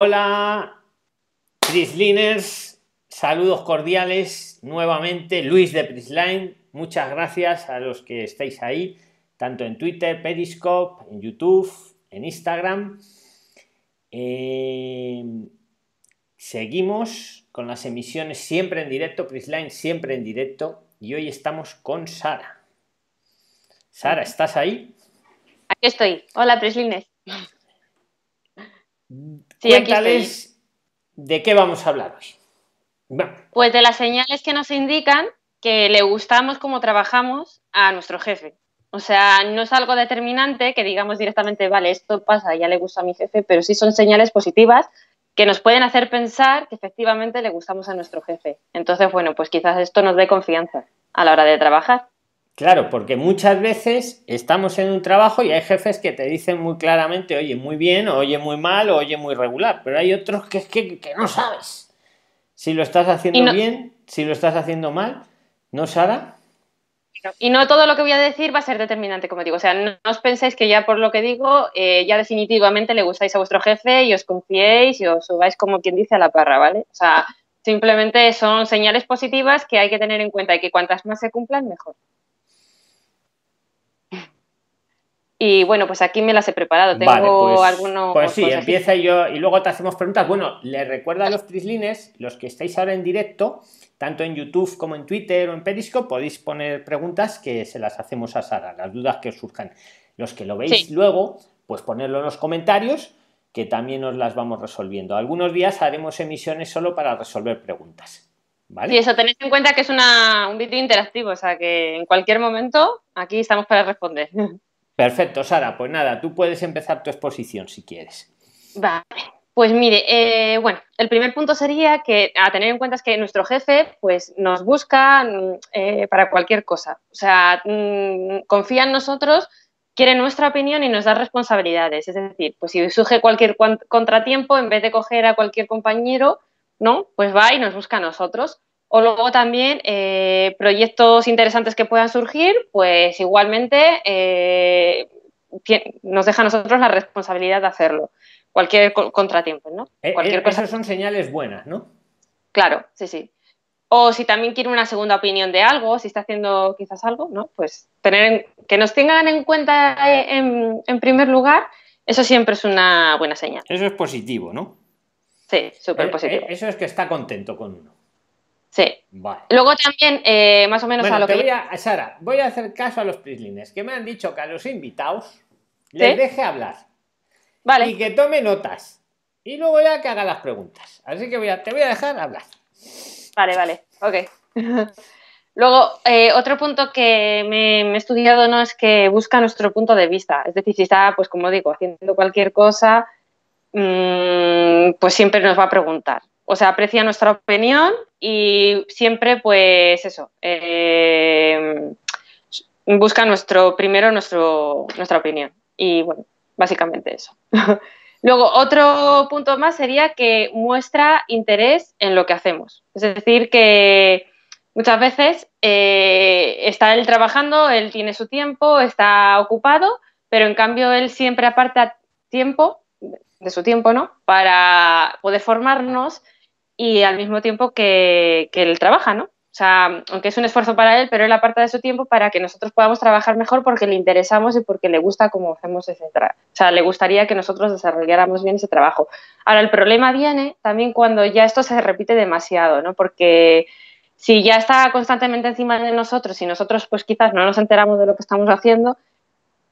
Hola, Prisliners, saludos cordiales nuevamente. Luis de Prisline, muchas gracias a los que estáis ahí, tanto en Twitter, Periscope, en YouTube, en Instagram. Eh, seguimos con las emisiones siempre en directo, Prisline siempre en directo, y hoy estamos con Sara. Sara, ¿estás ahí? Aquí estoy. Hola, Prisliners. Sí, Cuéntales de qué vamos a hablar hoy. Pues de las señales que nos indican que le gustamos como trabajamos a nuestro jefe. O sea, no es algo determinante que digamos directamente, vale, esto pasa, ya le gusta a mi jefe, pero sí son señales positivas que nos pueden hacer pensar que efectivamente le gustamos a nuestro jefe. Entonces, bueno, pues quizás esto nos dé confianza a la hora de trabajar. Claro, porque muchas veces estamos en un trabajo y hay jefes que te dicen muy claramente, oye, muy bien, oye, muy mal, o oye, muy regular, pero hay otros que es que, no sabes si lo estás haciendo bien, si lo estás haciendo mal, ¿no, Sara? Y no todo lo que voy a decir va a ser determinante, como digo. O sea, no os penséis que ya por lo que digo, eh, ya definitivamente le gustáis a vuestro jefe y os confiéis y os subáis como quien dice a la parra, ¿vale? O sea, simplemente son señales positivas que hay que tener en cuenta y que cuantas más se cumplan, mejor. Y bueno, pues aquí me las he preparado. Tengo pues, algunos. Pues sí, empieza yo y luego te hacemos preguntas. Bueno, les recuerdo a los prislines, los que estáis ahora en directo, tanto en YouTube como en Twitter o en Periscope, podéis poner preguntas que se las hacemos a Sara, las dudas que os surjan. Los que lo veis luego, pues ponerlo en los comentarios, que también os las vamos resolviendo. Algunos días haremos emisiones solo para resolver preguntas. ¿Vale? Y eso, tenéis en cuenta que es una, un vídeo interactivo, o sea que en cualquier momento aquí estamos para responder. Perfecto, Sara. Pues nada, tú puedes empezar tu exposición si quieres. Vale. Pues mire, eh, bueno, el primer punto sería que a tener en cuenta es que nuestro jefe pues, nos busca mm, eh, para cualquier cosa. O sea, mm, confía en nosotros, quiere nuestra opinión y nos da responsabilidades. Es decir, pues si surge cualquier contratiempo, en vez de coger a cualquier compañero, ¿no? Pues va y nos busca a nosotros. O luego también eh, proyectos interesantes que puedan surgir, pues igualmente eh, nos deja a nosotros la responsabilidad de hacerlo. Cualquier contratiempo, ¿no? Eh, Cualquier cosa. Esas son señales buenas, ¿no? Claro, sí, sí. O si también quiere una segunda opinión de algo, si está haciendo quizás algo, ¿no? Pues tener que nos tengan en cuenta en, en primer lugar, eso siempre es una buena señal. Eso es positivo, ¿no? Sí, súper positivo. Eso es que está contento con uno. Sí. Luego también, eh, más o menos a lo que. Voy a, Sara, voy a hacer caso a los prislines que me han dicho que a los invitados les deje hablar. Vale. Y que tome notas. Y luego ya que haga las preguntas. Así que voy a, te voy a dejar hablar. Vale, vale. Ok. Luego, eh, otro punto que me, he estudiado no es que busca nuestro punto de vista. Es decir, si está, pues como digo, haciendo cualquier cosa, mm, pues siempre nos va a preguntar o sea, aprecia nuestra opinión y siempre, pues eso, eh, busca nuestro, primero nuestro, nuestra opinión. Y bueno, básicamente eso. Luego, otro punto más sería que muestra interés en lo que hacemos. Es decir, que muchas veces eh, está él trabajando, él tiene su tiempo, está ocupado, pero en cambio él siempre aparta tiempo, de su tiempo, ¿no? Para poder formarnos y al mismo tiempo que, él trabaja, ¿no? O sea, aunque es un esfuerzo para él, pero él aparta de su tiempo para que nosotros podamos trabajar mejor porque le interesamos y porque le gusta cómo hacemos ese trabajo. O sea, le gustaría que nosotros desarrolláramos bien ese trabajo. Ahora, el problema viene también cuando ya esto se repite demasiado, ¿no? Porque si ya está constantemente encima de nosotros y nosotros pues quizás no nos enteramos de lo que estamos haciendo,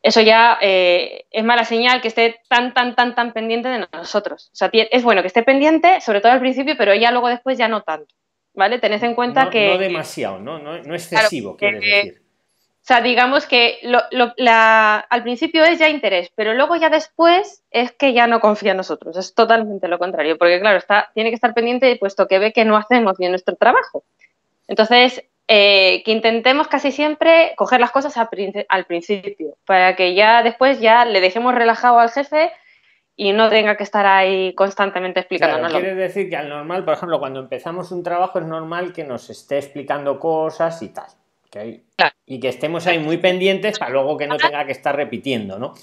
eso ya eh, es mala señal que esté tan, tan, tan, tan pendiente de nosotros. O sea, es bueno que esté pendiente, sobre todo al principio, pero ya luego después ya no tanto. ¿Vale? Tened en cuenta que. No demasiado, ¿no? No, excesivo, quieres decir. O sea, digamos que al principio es ya interés, pero luego ya después es que ya no confía en nosotros. Es totalmente lo contrario, porque claro, está, tiene que estar pendiente puesto que ve que no hacemos bien nuestro trabajo. Entonces, eh, que intentemos casi siempre coger las cosas al principio, para que ya después ya le dejemos relajado al jefe y no tenga que estar ahí constantemente explicándonos. Claro, quiere decir que al normal, por ejemplo, cuando empezamos un trabajo es normal que nos esté explicando cosas y tal. Y que estemos ahí muy pendientes para luego que no tenga que estar repitiendo, ¿no?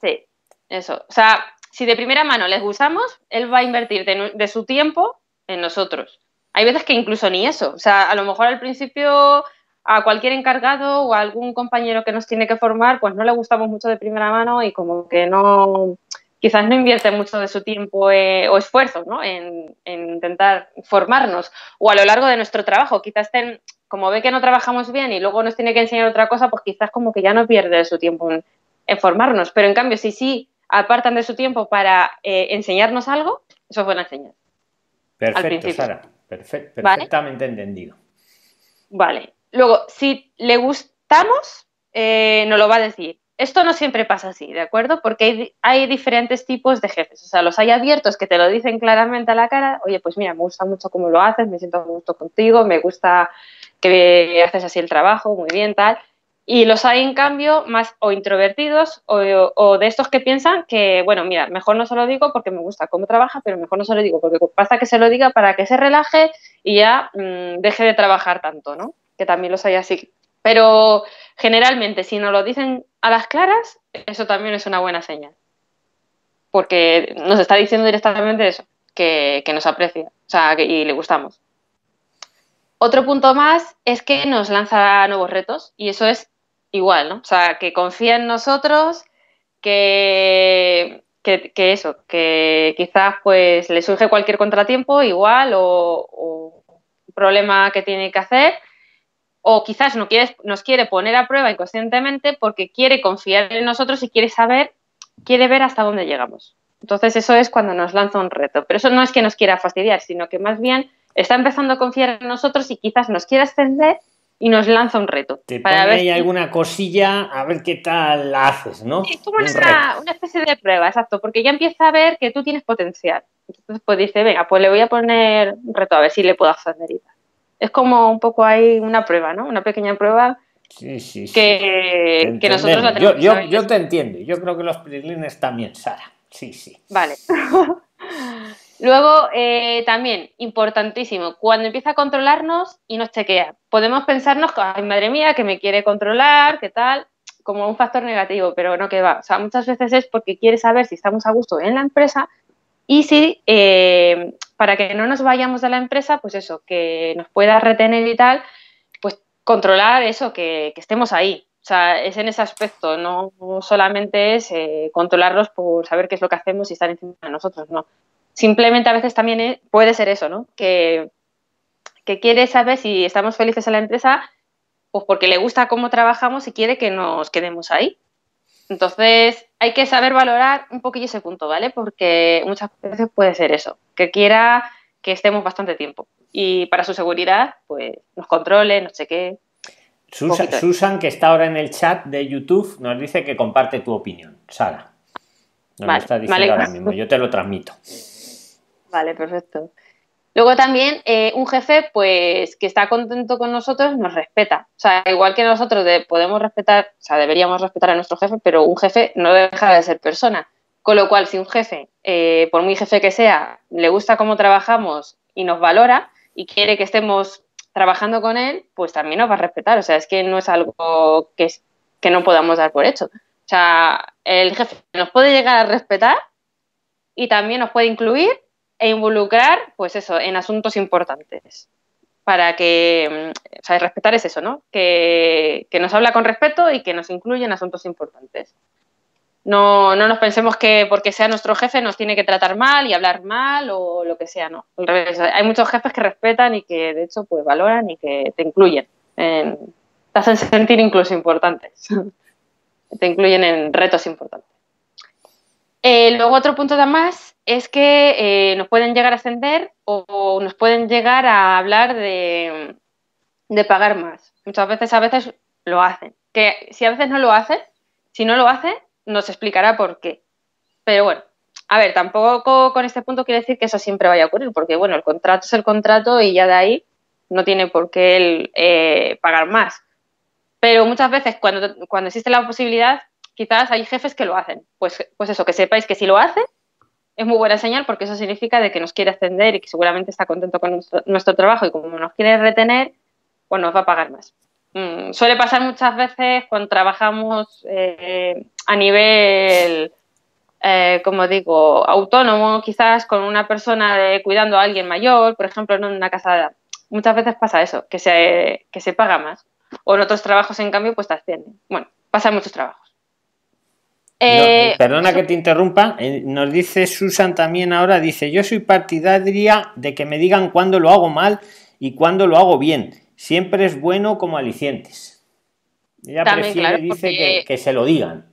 Sí, eso. O sea, si de primera mano les gustamos, él va a invertir de, su tiempo en nosotros. Hay veces que incluso ni eso. O sea, a lo mejor al principio a cualquier encargado o a algún compañero que nos tiene que formar, pues no le gustamos mucho de primera mano y como que no, quizás no invierte mucho de su tiempo eh, o esfuerzo ¿no? en, intentar formarnos o a lo largo de nuestro trabajo. Quizás como ve que no trabajamos bien y luego nos tiene que enseñar otra cosa, pues quizás como que ya no pierde su tiempo en, formarnos. Pero en cambio, si sí apartan de su tiempo para eh, enseñarnos algo, eso es buena señal. Perfecto, Sara. Perfectamente entendido. Vale. Luego, si le gustamos, eh, nos lo va a decir. Esto no siempre pasa así, ¿de acuerdo? Porque hay, diferentes tipos de jefes. O sea, los hay abiertos que te lo dicen claramente a la cara. Oye, pues mira, me gusta mucho cómo lo haces, me siento a gusto contigo, me gusta que haces así el trabajo, muy bien, tal. Y los hay, en cambio, más o introvertidos o, de estos que piensan que, bueno, mira, mejor no se lo digo porque me gusta cómo trabaja, pero mejor no se lo digo porque pasa que se lo diga para que se relaje y ya mm, deje de trabajar tanto, ¿no? Que también los hay así. Pero generalmente, si nos lo dicen a las claras, eso también es una buena señal. Porque nos está diciendo directamente eso, que, nos aprecia o sea, que, y le gustamos. Otro punto más es que nos lanza nuevos retos y eso es igual, ¿no? O sea, que confía en nosotros, que, que, eso, que quizás pues le surge cualquier contratiempo igual o, o problema que tiene que hacer o quizás no quiere, nos quiere poner a prueba inconscientemente porque quiere confiar en nosotros y quiere saber, quiere ver hasta dónde llegamos. Entonces eso es cuando nos lanza un reto. Pero eso no es que nos quiera fastidiar, sino que más bien está empezando a confiar en nosotros y quizás nos quiere ascender y nos lanza un reto. Te para ver ahí alguna cosilla a ver qué tal la haces, ¿no? Es como una, una, especie de prueba, exacto, porque ya empieza a ver que tú tienes potencial. Entonces pues dice, venga, pues le voy a poner un reto a ver si le puedo ascender y tal es como un poco ahí una prueba, ¿no? Una pequeña prueba sí, sí, sí. Que, nosotros la tenemos. Yo, yo, te entiendo, yo creo que los prislines también, Sara. Sí, sí. Vale. Luego, eh, también, importantísimo, cuando empieza a controlarnos y nos chequea, podemos pensarnos, ay, madre mía, que me quiere controlar, qué tal, como un factor negativo, pero no que va. O sea, muchas veces es porque quiere saber si estamos a gusto en la empresa y si eh, para que no nos vayamos de la empresa, pues eso, que nos pueda retener y tal, pues controlar eso, que, estemos ahí. O sea, es en ese aspecto, no solamente es eh, controlarlos por saber qué es lo que hacemos y estar encima de nosotros, no. Simplemente a veces también puede ser eso, ¿no? Que, que quiere saber si estamos felices en la empresa, pues porque le gusta cómo trabajamos y quiere que nos quedemos ahí. Entonces, hay que saber valorar un poquillo ese punto, ¿vale? Porque muchas veces puede ser eso, que quiera que estemos bastante tiempo. Y para su seguridad, pues nos controle, no sé qué. Susan, que está ahora en el chat de YouTube, nos dice que comparte tu opinión. Sara. Nos lo está diciendo ahora mismo, yo te lo transmito. Vale, perfecto. Luego también eh, un jefe, pues, que está contento con nosotros, nos respeta. O sea, igual que nosotros podemos respetar, o sea, deberíamos respetar a nuestro jefe, pero un jefe no deja de ser persona. Con lo cual, si un jefe, eh, por muy jefe que sea, le gusta cómo trabajamos y nos valora y quiere que estemos trabajando con él, pues también nos va a respetar. O sea, es que no es algo que, que no podamos dar por hecho. O sea, el jefe nos puede llegar a respetar y también nos puede incluir e involucrar, pues eso, en asuntos importantes. Para que, mm, o sea, respetar es eso, ¿no? Que, nos habla con respeto y que nos incluye en asuntos importantes. No, no nos pensemos que porque sea nuestro jefe nos tiene que tratar mal y hablar mal o lo que sea, no. Al revés, hay muchos jefes que respetan y que de hecho pues valoran y que te incluyen, te hacen sentir incluso importantes, te incluyen en retos importantes. Eh, luego otro punto más es que eh, nos pueden llegar a ascender o, nos pueden llegar a hablar de, pagar más. Muchas veces a veces lo hacen. Que si a veces no lo hacen, si no lo hacen, nos explicará por qué. Pero bueno, a ver, tampoco con este punto quiere decir que eso siempre vaya a ocurrir, porque bueno, el contrato es el contrato y ya de ahí no tiene por qué él eh, pagar más. Pero muchas veces cuando, cuando existe la posibilidad, quizás hay jefes que lo hacen. Pues, pues eso, que sepáis que si lo hace, es muy buena señal porque eso significa de que nos quiere ascender y que seguramente está contento con nuestro, trabajo y como nos quiere retener, pues nos va a pagar más. Mm, suele pasar muchas veces cuando trabajamos eh, a nivel eh, como digo, autónomo, quizás con una persona cuidando a alguien mayor, por ejemplo, en una casa, muchas veces pasa eso, que se, que se paga más. O en otros trabajos, en cambio, pues te ascienden. Bueno, pasan muchos trabajos. Eh, perdona que te interrumpa, eh, nos dice Susan también ahora, dice, yo soy partidaria de que me digan cuándo lo hago mal y cuándo lo hago bien. Siempre es bueno como alicientes. Ella prefiere, dice, que, se lo digan.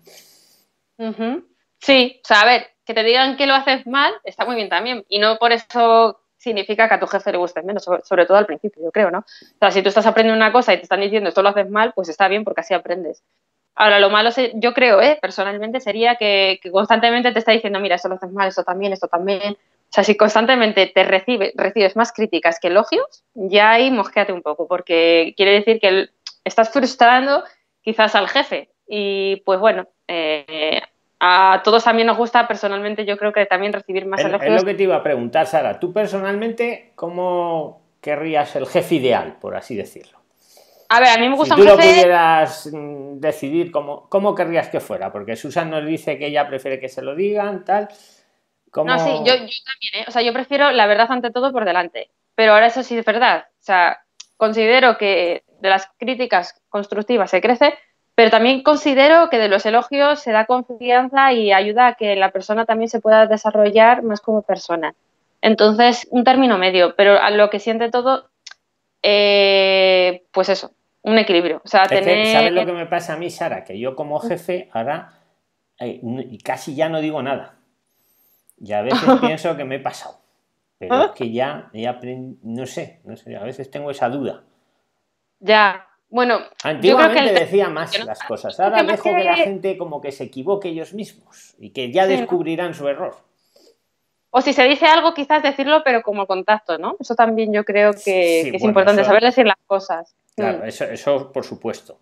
Sí, o sea, a ver, que te digan que lo haces mal está muy bien también. Y no por eso significa que a tu jefe le guste menos, sobre, todo al principio, yo creo, ¿no? O sea, si tú estás aprendiendo una cosa y te están diciendo esto lo haces mal, pues está bien porque así aprendes. Ahora, lo malo, yo creo, ¿eh? personalmente, sería que, constantemente te está diciendo, mira, esto lo haces mal, esto también, esto también. O sea, si constantemente te recibe, recibes más críticas que elogios, ya ahí mosqueate un poco, porque quiere decir que estás frustrando quizás al jefe. Y pues bueno, eh, a todos también nos gusta personalmente, yo creo que también recibir más elogios. Es lo que te iba a preguntar, Sara. Tú personalmente, ¿cómo querrías el jefe ideal, por así decirlo? A ver, a mí me gusta si tú lo pudieras mm, decidir, ¿cómo, ¿cómo querrías que fuera? Porque Susan nos dice que ella prefiere que se lo digan, tal. No, sí, yo, también, ¿eh? O sea, yo prefiero la verdad ante todo por delante. Pero ahora eso sí es verdad. O sea, considero que de las críticas constructivas se crece, pero también considero que de los elogios se da confianza y ayuda a que la persona también se pueda desarrollar más como persona. Entonces, un término medio, pero a lo que siente todo, eh, pues eso, un equilibrio. O sea, ¿Sabes lo que me pasa a mí, Sara? Que yo como jefe ahora eh, casi ya no digo nada. Y a veces pienso que me he pasado. Pero es que ya, ya no sé, no sé, a veces tengo esa duda. Ya, bueno, antiguamente decía más las cosas. Ahora dejo que... la gente como que se equivoque ellos mismos y que ya descubrirán su error. O si se dice algo, quizás decirlo, pero como contacto, ¿no? Eso también yo creo que, es importante, saber decir las cosas. Claro, mm. eso, eso por supuesto.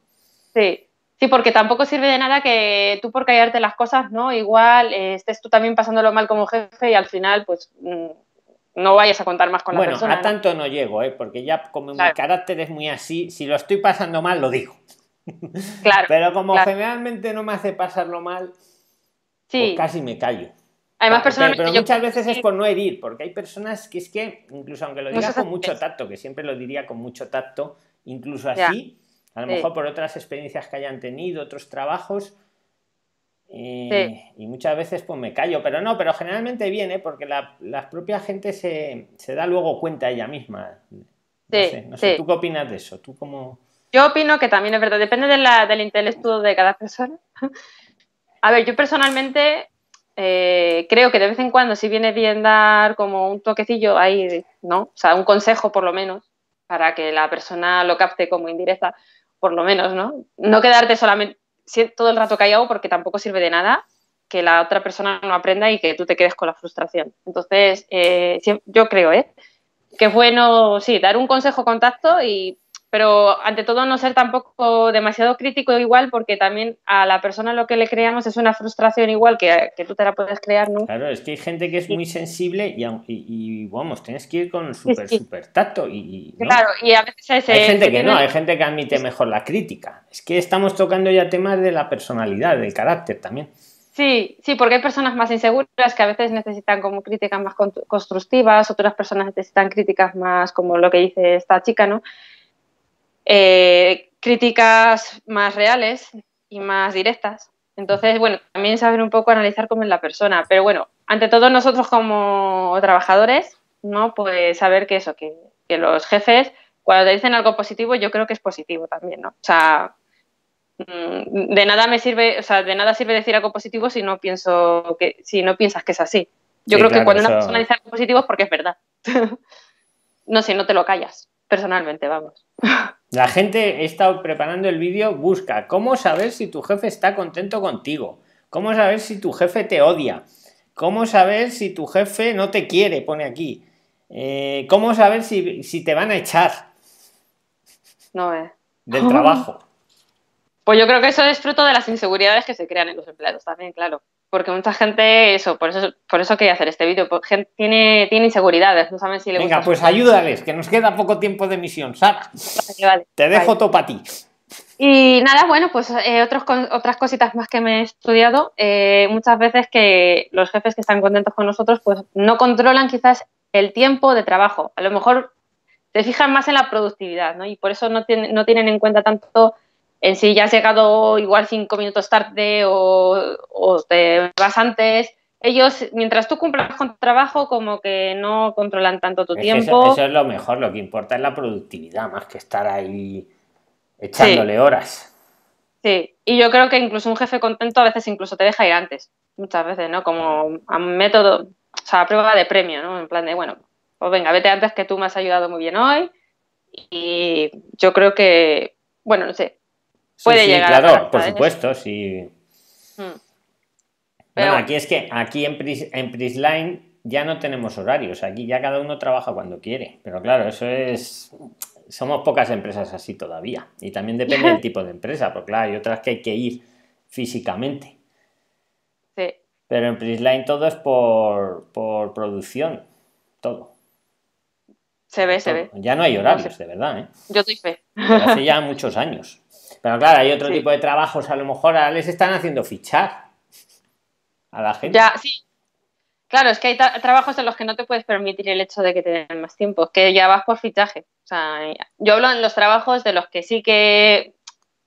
Sí, sí, porque tampoco sirve de nada que tú por callarte las cosas, ¿no? Igual eh, estés tú también pasándolo mal como jefe y al final, pues mm, no vayas a contar más con la persona. Bueno, a tanto no llego, ¿eh? porque ya como mi carácter es muy así, si lo estoy pasando mal, lo digo. Claro. Pero como generalmente no me hace pasarlo mal, pues casi me callo. Además, personas pero, muchas veces es por no herir, porque hay personas que es que, incluso aunque lo diga con mucho tacto, que siempre lo diría con mucho tacto, incluso así, a lo mejor por otras experiencias que hayan tenido, otros trabajos, y, muchas veces pues me callo, pero no, pero generalmente viene porque la, propia gente se, da luego cuenta ella misma. No sé, ¿tú qué opinas de eso? ¿Tú cómo... Yo opino que también es verdad, depende de la, del intelecto de cada persona. A ver, yo personalmente eh, creo que de vez en cuando si viene bien dar como un toquecillo ahí, ¿no? O sea, un consejo por lo menos, para que la persona lo capte como indirecta, por lo menos, ¿no? No quedarte solamente, todo el rato callado porque tampoco sirve de nada que la otra persona no aprenda y que tú te quedes con la frustración. Entonces, eh, yo creo ¿eh? que es bueno, sí, dar un consejo contacto y pero ante todo no ser tampoco demasiado crítico igual porque también a la persona lo que le creamos es una frustración igual que, que tú te la puedes crear, ¿no? Claro, es que hay gente que es muy sensible y, y, vamos, tienes que ir con súper, súper tacto y... Claro, y a veces... Hay gente que no, hay gente que admite mejor la crítica. Es que estamos tocando ya temas de la personalidad, del carácter también. Sí, sí, porque hay personas más inseguras que a veces necesitan como críticas más constructivas, otras personas necesitan críticas más como lo que dice esta chica, ¿no? Eh, críticas más reales y más directas. Entonces, bueno, también saber un poco analizar cómo es la persona. Pero bueno, ante todo nosotros como trabajadores, ¿no? Pues saber que eso, que, los jefes, cuando te dicen algo positivo, yo creo que es positivo también, ¿no? O sea, mm, de nada me sirve, o sea, de nada sirve decir algo positivo si no pienso que, si no piensas que es así. Yo creo que cuando una persona dice algo positivo es porque es verdad. no, si no te lo callas personalmente, vamos. La gente, he estado preparando el vídeo, busca cómo saber si tu jefe está contento contigo, cómo saber si tu jefe te odia, cómo saber si tu jefe no te quiere, pone aquí, eh, cómo saber si, te van a echar. No es. Del trabajo. Pues yo creo que eso es fruto de las inseguridades que se crean en los empleados también, claro porque mucha gente, eso, por eso, por eso quería hacer este vídeo, gente tiene, tiene inseguridades, no saben si le Venga, pues ayúdales, que nos queda poco tiempo de misión, Sara. Te dejo todo para ti. Y nada, bueno, pues eh, otros, otras cositas más que me he estudiado. Eh, muchas veces que los jefes que están contentos con nosotros, pues no controlan quizás el tiempo de trabajo. A lo mejor te fijan más en la productividad, ¿no? Y por eso no, tienen, no tienen en cuenta tanto en si ya has llegado igual cinco minutos tarde o, te vas antes. Ellos, mientras tú cumplas con tu trabajo, como que no controlan tanto tu tiempo. Eso, es lo mejor, lo que importa es la productividad, más que estar ahí echándole horas. Sí, y yo creo que incluso un jefe contento a veces incluso te deja ir antes, muchas veces, ¿no? Como a método, o sea, a prueba de premio, ¿no? En plan de, bueno, pues venga, vete antes que tú me has ayudado muy bien hoy. Y yo creo que, bueno, no sé, puede llegar claro, por supuesto, sí. Hmm. Bueno, aquí es que aquí en, en Prisline ya no tenemos horarios, aquí ya cada uno trabaja cuando quiere, pero claro, eso es... Somos pocas empresas así todavía y también depende del tipo de empresa, porque claro, hay otras que hay que ir físicamente. Sí. Pero en Prisline todo es por, por producción, todo. Se ve, se ve. Ya no hay horarios, de verdad. ¿eh? Yo estoy fe. hace ya muchos años. Pero claro, hay otro tipo de trabajos, a lo mejor ahora les están haciendo fichar a la gente. Ya, sí. Claro, es que hay trabajos en los que no te puedes permitir el hecho de que te den más tiempo, es que ya vas por fichaje. O sea, yo hablo en los trabajos de los que sí que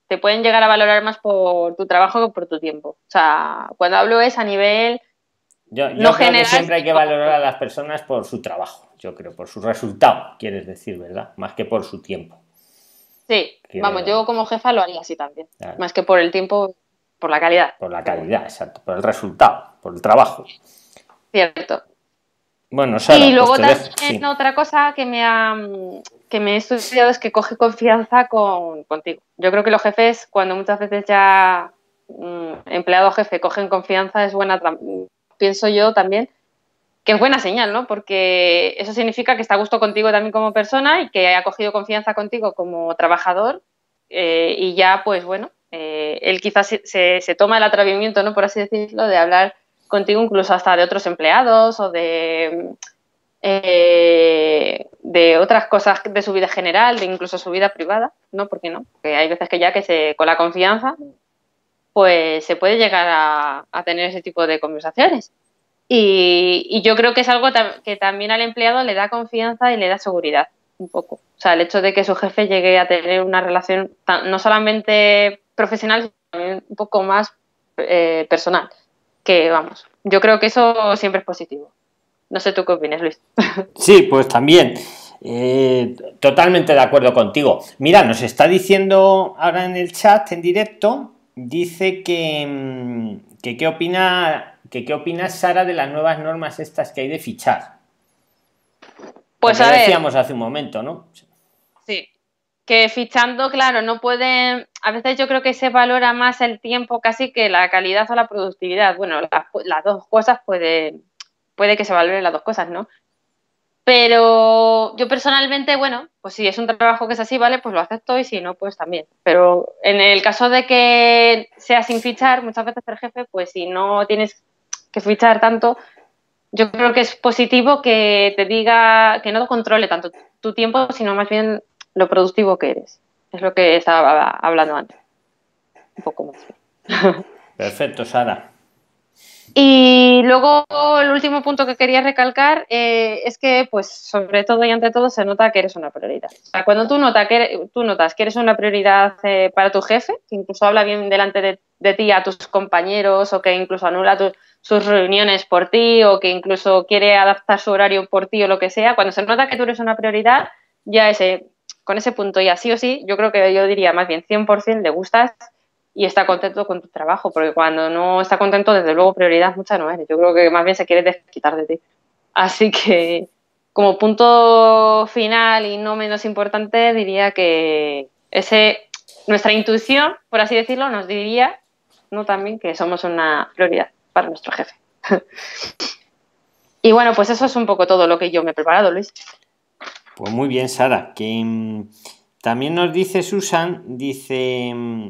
te pueden llegar a valorar más por tu trabajo que por tu tiempo. O sea, cuando hablo es a nivel yo, no creo que siempre hay que valorar a las personas por su trabajo, yo creo, por su resultado, quieres decir, ¿verdad? Más que por su tiempo. Sí, vamos, yo como jefa lo haría así también. Más que por el tiempo, por la calidad. Por la calidad, exacto, por el resultado, por el trabajo. Cierto. Bueno, Sara, Y luego también otra cosa que me ha que me he estudiado es que coge confianza con, contigo. Yo creo que los jefes, cuando muchas veces ya mm, empleado jefe cogen confianza, es buena pienso yo también, que es buena señal, ¿no? Porque eso significa que está a gusto contigo también como persona y que ha cogido confianza contigo como trabajador eh, y ya, pues bueno, eh, él quizás se, se, toma el atrevimiento, ¿no? Por así decirlo, de hablar contigo incluso hasta de otros empleados o de, eh, otras cosas de su vida general, de incluso su vida privada, ¿no? ¿Por qué no? Porque hay veces que ya que se, con la confianza pues se puede llegar a, tener ese tipo de conversaciones. Y, yo creo que es algo que también al empleado le da confianza y le da seguridad, un poco. O sea, el hecho de que su jefe llegue a tener una relación no solamente profesional, sino también un poco más eh, personal. Que vamos, yo creo que eso siempre es positivo. No sé tú qué opinas, Luis. Sí, pues también. Eh, totalmente de acuerdo contigo. Mira, nos está diciendo ahora en el chat, en directo, dice que, mm, que qué opina que qué opina Sara de las nuevas normas estas que hay de fichar. Pues a decíamos hace un momento, ¿no? Sí. Que fichando, claro, no puede. A veces yo creo que se valora más el tiempo casi que la calidad o la productividad. Bueno, las, dos cosas puede, puede que se valoren las dos cosas, ¿no? Pero yo personalmente, bueno, pues si es un trabajo que es así, vale, pues lo acepto y si no, pues también. Pero en el caso de que sea sin fichar, muchas veces el jefe, pues si no tienes que fichar tanto, yo creo que es positivo que te diga que no controle tanto tu tiempo, sino más bien lo productivo que eres. Es lo que estaba hablando antes. Un poco más. Perfecto, Sara. Y luego el último punto que quería recalcar eh, es que, pues, sobre todo y ante todo, se nota que eres una prioridad. O sea, cuando tú, nota que, tú notas que eres una prioridad eh, para tu jefe, que incluso habla bien delante de, ti a tus compañeros o que incluso anula sus reuniones por ti o que incluso quiere adaptar su horario por ti o lo que sea, cuando se nota que tú eres una prioridad, ya ese, con ese punto y así o sí, yo creo que yo diría más bien 100% le gustas y está contento con tu trabajo, porque cuando no está contento, desde luego prioridad mucha no eres. Yo creo que más bien se quiere desquitar de ti. Así que como punto final y no menos importante, diría que ese nuestra intuición, por así decirlo, nos diría no también que somos una prioridad para nuestro jefe. y bueno, pues eso es un poco todo lo que yo me he preparado, Luis. Pues muy bien, Sara. Que mm, también nos dice Susan, dice mm,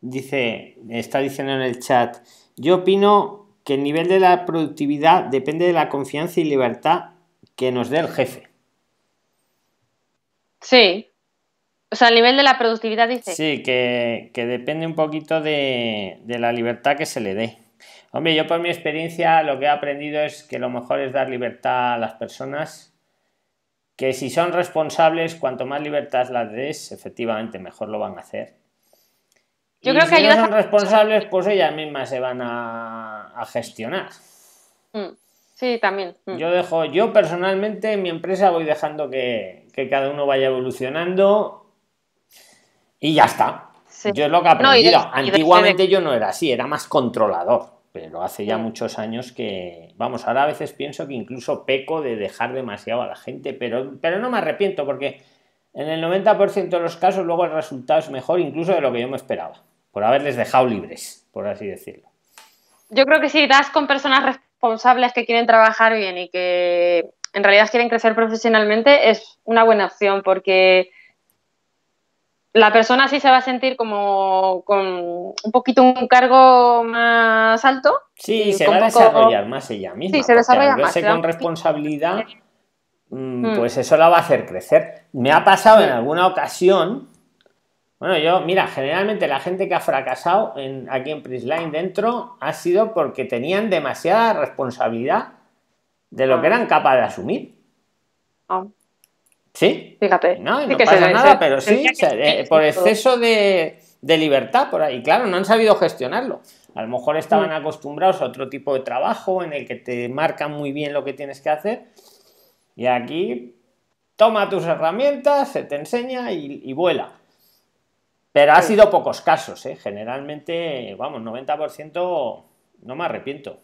dice, está diciendo en el chat, yo opino que el nivel de la productividad depende de la confianza y libertad que nos dé el jefe. Sí, O sea, el nivel de la productividad dice. Sí, que, depende un poquito de, de, la libertad que se le dé. Hombre, yo por mi experiencia lo que he aprendido es que lo mejor es dar libertad a las personas, que si son responsables, cuanto más libertad las des, efectivamente mejor lo van a hacer. Yo creo que si no son responsables, pues ellas mismas se van a, gestionar. Mm. Sí, también. Mm. Yo dejo, yo personalmente en mi empresa voy dejando que, cada uno vaya evolucionando y ya está. Yo es lo que he aprendido. Antiguamente yo no era así, era más controlador. Pero hace ya muchos años que, vamos, ahora a veces pienso que incluso peco de dejar demasiado a la gente, pero, pero no me arrepiento porque en el 90% de los casos luego el resultado es mejor incluso de lo que yo me esperaba, por haberles dejado libres, por así decirlo. Yo creo que si das con personas responsables que quieren trabajar bien y que en realidad quieren crecer profesionalmente, es una buena opción porque la persona sí se va a sentir como con un poquito un cargo más alto. Sí, se va a desarrollar más ella misma. Sí, se desarrolla más. con responsabilidad Mm, mm. pues eso la va a hacer crecer. Me ha pasado en alguna ocasión, bueno, yo, mira, generalmente la gente que ha fracasado en, aquí en Prisline dentro ha sido porque tenían demasiada responsabilidad de lo que ah. eran capaces de asumir. Ah. ¿Sí? Fíjate. No, no pasa nada, pero sí, eh, por exceso de, libertad por ahí. Claro, no han sabido gestionarlo. A lo mejor estaban mm. acostumbrados a otro tipo de trabajo en el que te marcan muy bien lo que tienes que hacer y aquí toma tus herramientas, se te enseña y, vuela. Pero ha sido pocos casos, ¿eh? generalmente, vamos, 90% no me arrepiento.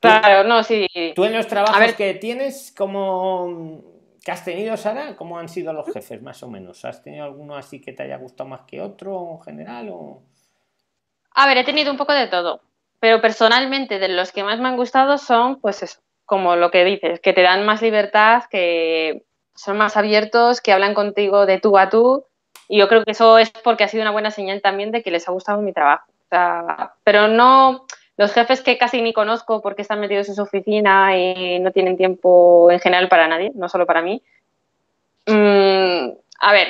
Claro, no, sí. ¿Tú en los trabajos que tienes, como que has tenido, Sara, cómo han sido los jefes, más o menos? ¿Has tenido alguno así que te haya gustado más que otro en general? O... A ver, he tenido un poco de todo, pero personalmente de los que más me han gustado son, pues eso, como lo que dices, que te dan más libertad, que son más abiertos, que hablan contigo de tú a tú. Y yo creo que eso es porque ha sido una buena señal también de que les ha gustado mi trabajo. pero no los jefes que casi ni conozco porque están metidos en su oficina y no tienen tiempo en general para nadie, no solo para mí. Mm, a ver,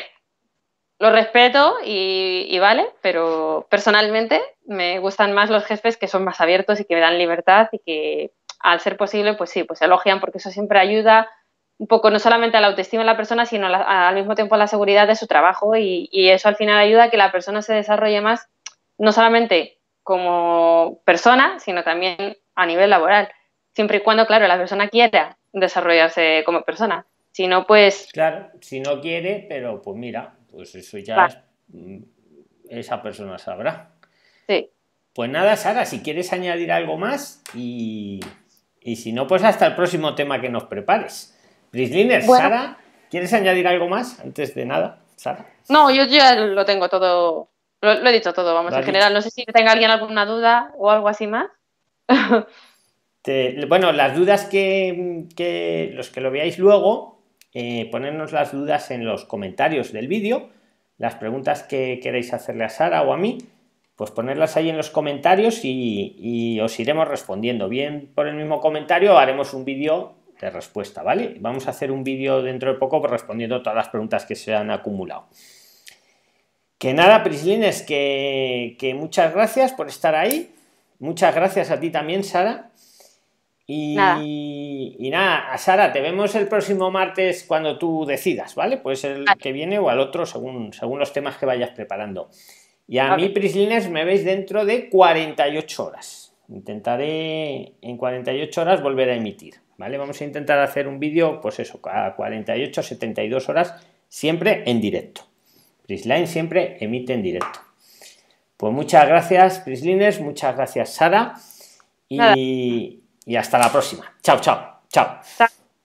lo respeto y, y, vale, pero personalmente me gustan más los jefes que son más abiertos y que me dan libertad y que al ser posible, pues sí, pues elogian porque eso siempre ayuda un poco no solamente a la autoestima de la persona, sino al mismo tiempo a la seguridad de su trabajo y, eso al final ayuda a que la persona se desarrolle más, no solamente como persona, sino también a nivel laboral. Siempre y cuando, claro, la persona quiera desarrollarse como persona. Si no, pues... Claro, si no quiere, pero pues mira, pues eso ya mm, esa persona sabrá. Sí. Pues nada, Sara, si quieres añadir algo más y, y si no, pues hasta el próximo tema que nos prepares. Brisliner, Sara, ¿quieres añadir algo más antes de nada? Sara. No, yo ya lo tengo todo, lo, he dicho todo, vamos, en general. No sé si tenga alguien alguna duda o algo así más. bueno, las dudas que, los que lo veáis luego, eh, ponernos las dudas en los comentarios del vídeo, las preguntas que queréis hacerle a Sara o a mí pues ponerlas ahí en los comentarios y, os iremos respondiendo. Bien por el mismo comentario haremos un vídeo de respuesta, ¿vale? Vamos a hacer un vídeo dentro de poco respondiendo todas las preguntas que se han acumulado. Que nada, Prislines, que, que muchas gracias por estar ahí. Muchas gracias a ti también, Sara. Y nada. y nada, Sara, te vemos el próximo martes cuando tú decidas, ¿vale? Pues el que viene o al otro según, según los temas que vayas preparando. Y a mí, Prislines, me veis dentro de 48 horas. Intentaré en 48 horas volver a emitir. ¿Vale? Vamos a intentar hacer un vídeo, pues eso, a 48, 72 horas, siempre en directo. Prisline siempre emite en directo. Pues muchas gracias, Prislines, muchas gracias, Sara. Y, y hasta la próxima. Chao, chao, chao.